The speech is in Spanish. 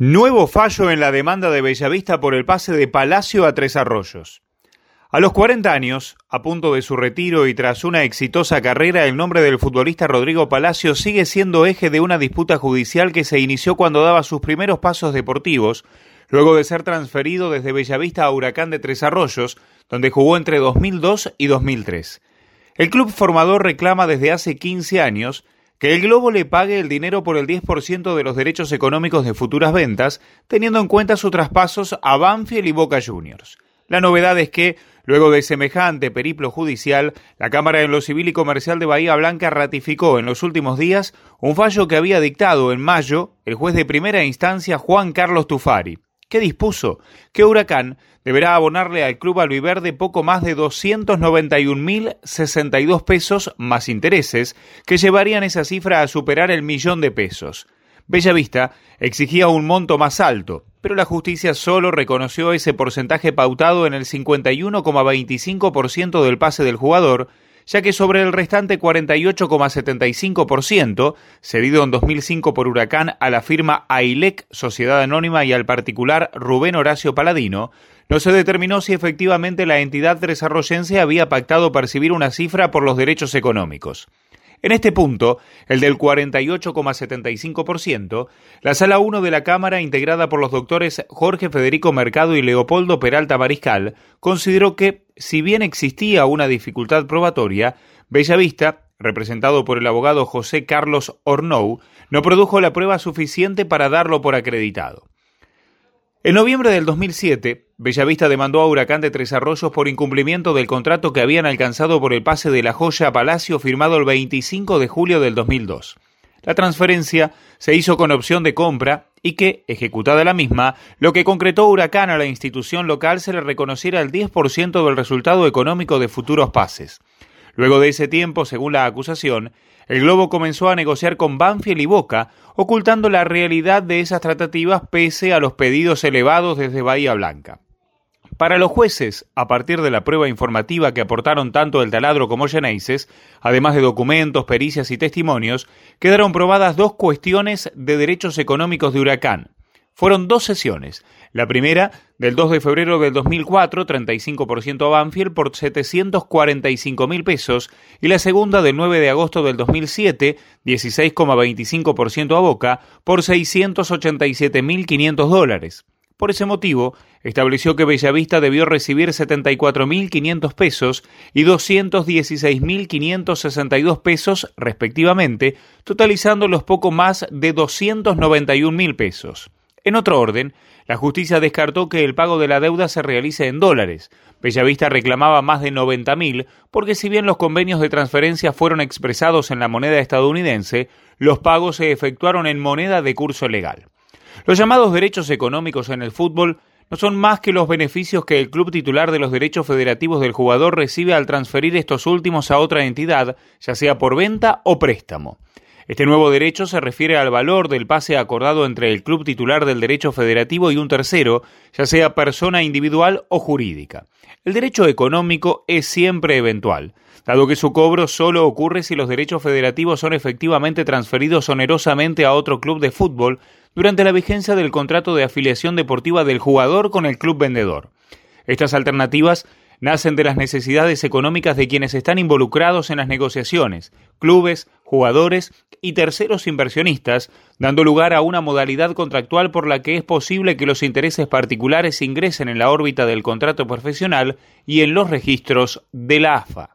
Nuevo fallo en la demanda de Bellavista por el pase de Palacio a Tres Arroyos. A los 40 años, a punto de su retiro y tras una exitosa carrera, el nombre del futbolista Rodrigo Palacio sigue siendo eje de una disputa judicial que se inició cuando daba sus primeros pasos deportivos, luego de ser transferido desde Bellavista a Huracán de Tres Arroyos, donde jugó entre 2002 y 2003. El club formador reclama desde hace 15 años que el Globo le pague el dinero por el 10% de los derechos económicos de futuras ventas, teniendo en cuenta sus traspasos a Banfield y Boca Juniors. La novedad es que, luego de semejante periplo judicial, la Cámara en lo Civil y Comercial de Bahía Blanca ratificó en los últimos días un fallo que había dictado en mayo el juez de primera instancia Juan Carlos Tufari, que dispuso que Huracán deberá abonarle al club albiverde poco más de 291.062 pesos más intereses, que llevarían esa cifra a superar el millón de pesos. Bellavista exigía un monto más alto, pero la justicia solo reconoció ese porcentaje pautado en el 51,25% del pase del jugador, ya que sobre el restante 48,75%, cedido en 2005 por Huracán a la firma AILEC, Sociedad Anónima, y al particular Rubén Horacio Paladino, no se determinó si efectivamente la entidad tresarroyense había pactado percibir una cifra por los derechos económicos. En este punto, el del 48,75%, la Sala 1 de la Cámara, integrada por los doctores Jorge Federico Mercado y Leopoldo Peralta Mariscal, consideró que, si bien existía una dificultad probatoria, Bellavista, representado por el abogado José Carlos Ornou, no produjo la prueba suficiente para darlo por acreditado. En noviembre del 2007, Bellavista demandó a Huracán de Tres Arroyos por incumplimiento del contrato que habían alcanzado por el pase de la joya a Palacio firmado el 25 de julio del 2002. La transferencia se hizo con opción de compra y que, ejecutada la misma, lo que concretó Huracán a la institución local se le reconociera el 10% del resultado económico de futuros pases. Luego de ese tiempo, según la acusación, el Globo comenzó a negociar con Banfield y Boca, ocultando la realidad de esas tratativas pese a los pedidos elevados desde Bahía Blanca. Para los jueces, a partir de la prueba informativa que aportaron tanto el taladro como Geneises, además de documentos, pericias y testimonios, quedaron probadas dos cuestiones de derechos económicos de Huracán. Fueron dos sesiones. La primera, del 2 de febrero del 2004, 35% a Banfield por 745 mil pesos, y la segunda, del 9 de agosto del 2007, 16,25% a Boca por 687 mil 500 dólares. Por ese motivo, estableció que Bellavista debió recibir 74.500 pesos y 216.562 pesos, respectivamente, totalizando los poco más de 291.000 pesos. En otro orden, la justicia descartó que el pago de la deuda se realice en dólares. Bellavista reclamaba más de 90.000 porque si bien los convenios de transferencia fueron expresados en la moneda estadounidense, los pagos se efectuaron en moneda de curso legal. Los llamados derechos económicos en el fútbol no son más que los beneficios que el club titular de los derechos federativos del jugador recibe al transferir estos últimos a otra entidad, ya sea por venta o préstamo. Este nuevo derecho se refiere al valor del pase acordado entre el club titular del derecho federativo y un tercero, ya sea persona individual o jurídica. El derecho económico es siempre eventual, dado que su cobro solo ocurre si los derechos federativos son efectivamente transferidos onerosamente a otro club de fútbol durante la vigencia del contrato de afiliación deportiva del jugador con el club vendedor. Estas alternativas nacen de las necesidades económicas de quienes están involucrados en las negociaciones, clubes, jugadores y terceros inversionistas, dando lugar a una modalidad contractual por la que es posible que los intereses particulares ingresen en la órbita del contrato profesional y en los registros de la AFA.